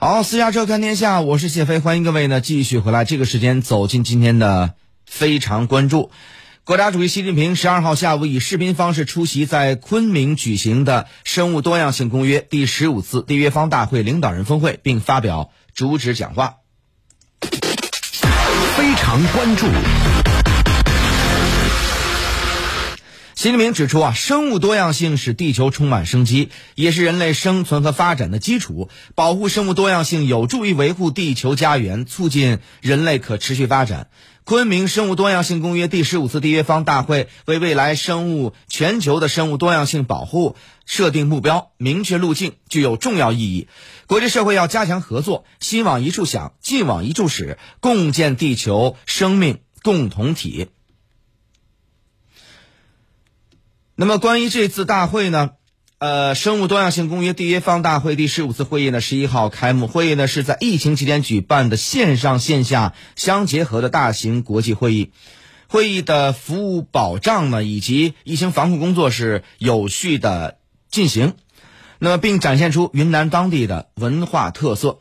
好，私家车看天下，我是谢飞，欢迎各位呢继续回来。这个时间走进今天的非常关注。国家主席习近平十二号下午以视频方式出席在昆明举行的《生物多样性公约》第十五次缔约方大会领导人峰会，并发表主旨讲话。非常关注。习近平指出啊，生物多样性使地球充满生机，也是人类生存和发展的基础。保护生物多样性有助于维护地球家园，促进人类可持续发展。昆明生物多样性公约第十五次缔约方大会为未来生物全球的生物多样性保护设定目标、明确路径，具有重要意义。国际社会要加强合作，心往一处想，劲往一处使，共建地球生命共同体。那么，关于这次大会呢？呃，生物多样性公约缔约方大会第十五次会议呢，十一号开幕。会议呢是在疫情期间举办的线上线下相结合的大型国际会议。会议的服务保障呢，以及疫情防控工作是有序的进行。那么，并展现出云南当地的文化特色。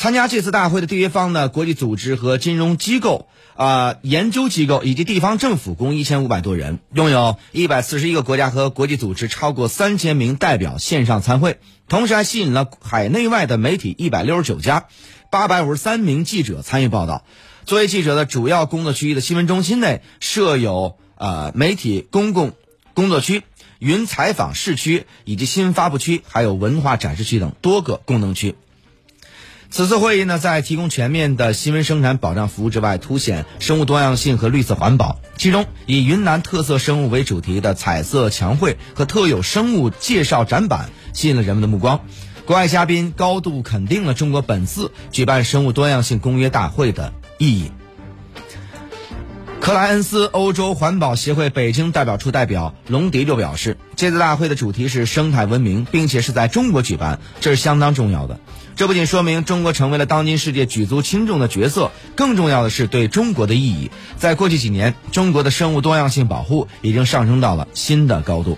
参加这次大会的缔约方呢，国际组织和金融机构。啊，研究机构以及地方政府共一千五百多人，拥有一百四十一个国家和国际组织超过三千名代表线上参会，同时还吸引了海内外的媒体一百六十九家，八百五十三名记者参与报道。作为记者的主要工作区域的新闻中心内设有呃媒体公共工作区、云采访室区以及新闻发布区，还有文化展示区等多个功能区。此次会议呢，在提供全面的新闻生产保障服务之外，凸显生物多样性和绿色环保。其中，以云南特色生物为主题的彩色墙绘和特有生物介绍展板吸引了人们的目光。国外嘉宾高度肯定了中国本次举办生物多样性公约大会的意义。克莱恩斯欧洲环保协会北京代表处代表龙迪就表示，这次大会的主题是生态文明，并且是在中国举办，这是相当重要的。这不仅说明中国成为了当今世界举足轻重的角色，更重要的是对中国的意义。在过去几年，中国的生物多样性保护已经上升到了新的高度。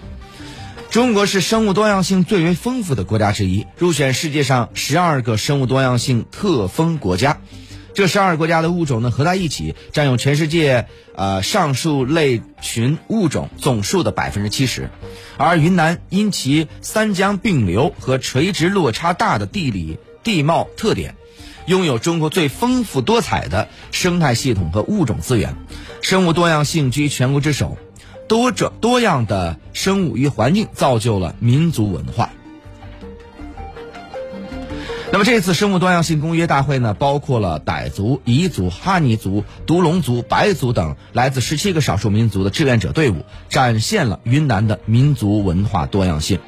中国是生物多样性最为丰富的国家之一，入选世界上十二个生物多样性特丰国家。这十二个国家的物种呢合在一起，占有全世界呃上述类群物种总数的百分之七十。而云南因其三江并流和垂直落差大的地理。地貌特点，拥有中国最丰富多彩的生态系统和物种资源，生物多样性居全国之首，多种多样的生物与环境造就了民族文化。那么这次生物多样性公约大会呢，包括了傣族、彝族、哈尼族、独龙族、白族等来自十七个少数民族的志愿者队伍，展现了云南的民族文化多样性。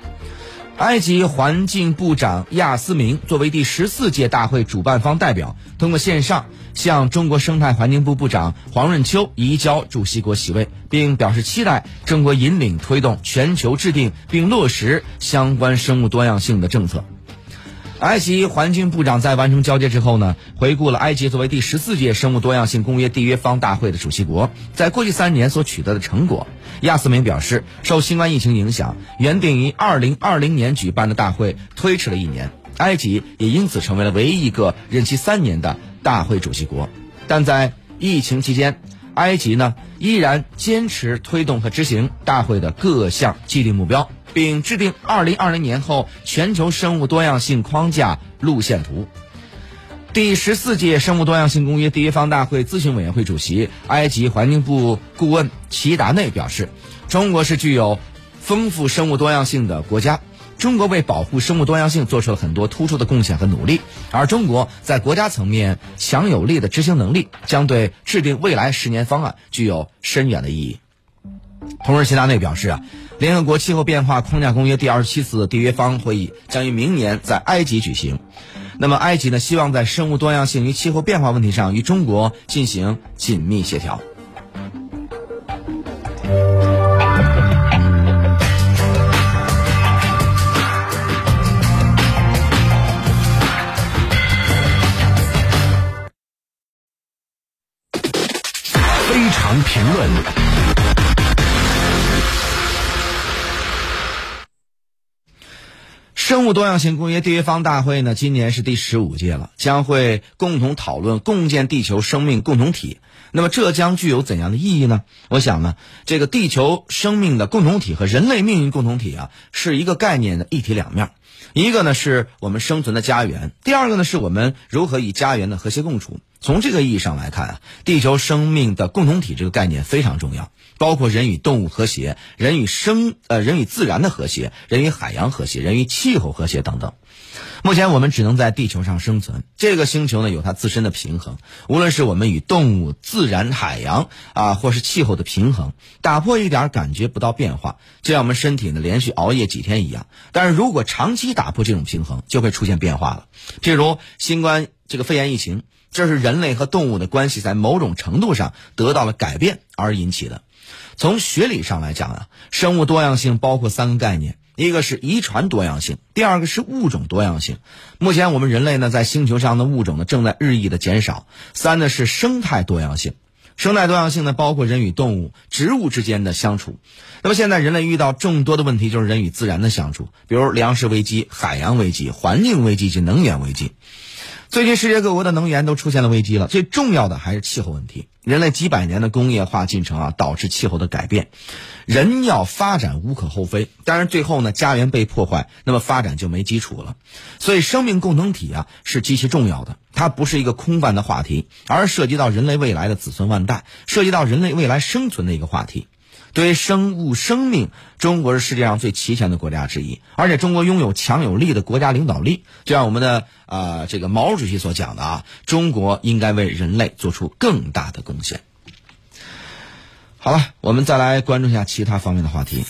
埃及环境部长亚斯明作为第十四届大会主办方代表，通过线上向中国生态环境部部长黄润秋移交主席国席位，并表示期待中国引领推动全球制定并落实相关生物多样性的政策。埃及环境部长在完成交接之后呢，回顾了埃及作为第十四届生物多样性公约缔约方大会的主席国在过去三年所取得的成果。亚斯明表示，受新冠疫情影响，原定于二零二零年举办的大会推迟了一年，埃及也因此成为了唯一一个任期三年的大会主席国。但在疫情期间，埃及呢依然坚持推动和执行大会的各项既定目标。并制定二零二零年后全球生物多样性框架路线图。第十四届生物多样性公约缔约方大会咨询委员会主席、埃及环境部顾问齐达内表示：“中国是具有丰富生物多样性的国家，中国为保护生物多样性做出了很多突出的贡献和努力，而中国在国家层面强有力的执行能力，将对制定未来十年方案具有深远的意义。”同时，齐达内表示啊。联合国气候变化框架公约第二十七次缔约方会议将于明年在埃及举行。那么，埃及呢，希望在生物多样性与气候变化问题上与中国进行紧密协调。非常评论。生物多样性公约缔约方大会呢，今年是第十五届了，将会共同讨论共建地球生命共同体。那么这将具有怎样的意义呢？我想呢，这个地球生命的共同体和人类命运共同体啊，是一个概念的一体两面。一个呢是我们生存的家园，第二个呢是我们如何与家园的和谐共处。从这个意义上来看啊，地球生命的共同体这个概念非常重要，包括人与动物和谐、人与生呃人与自然的和谐、人与海洋和谐、人与气候和谐等等。目前我们只能在地球上生存，这个星球呢有它自身的平衡，无论是我们与动物、自然、海洋啊，或是气候的平衡，打破一点感觉不到变化，就像我们身体呢连续熬夜几天一样。但是如果长期打破这种平衡，就会出现变化了，譬如新冠这个肺炎疫情。这是人类和动物的关系在某种程度上得到了改变而引起的。从学理上来讲啊，生物多样性包括三个概念：一个是遗传多样性，第二个是物种多样性。目前我们人类呢，在星球上的物种呢正在日益的减少。三呢是生态多样性，生态多样性呢包括人与动物、植物之间的相处。那么现在人类遇到众多的问题，就是人与自然的相处，比如粮食危机、海洋危机、环境危机及能源危机。最近世界各国的能源都出现了危机了，最重要的还是气候问题。人类几百年的工业化进程啊，导致气候的改变。人要发展无可厚非，但是最后呢，家园被破坏，那么发展就没基础了。所以，生命共同体啊是极其重要的。它不是一个空泛的话题，而涉及到人类未来的子孙万代，涉及到人类未来生存的一个话题。对于生物生命，中国是世界上最齐全的国家之一，而且中国拥有强有力的国家领导力。就像我们的啊这个毛主席所讲的啊，中国应该为人类做出更大的贡献。好了，我们再来关注一下其他方面的话题。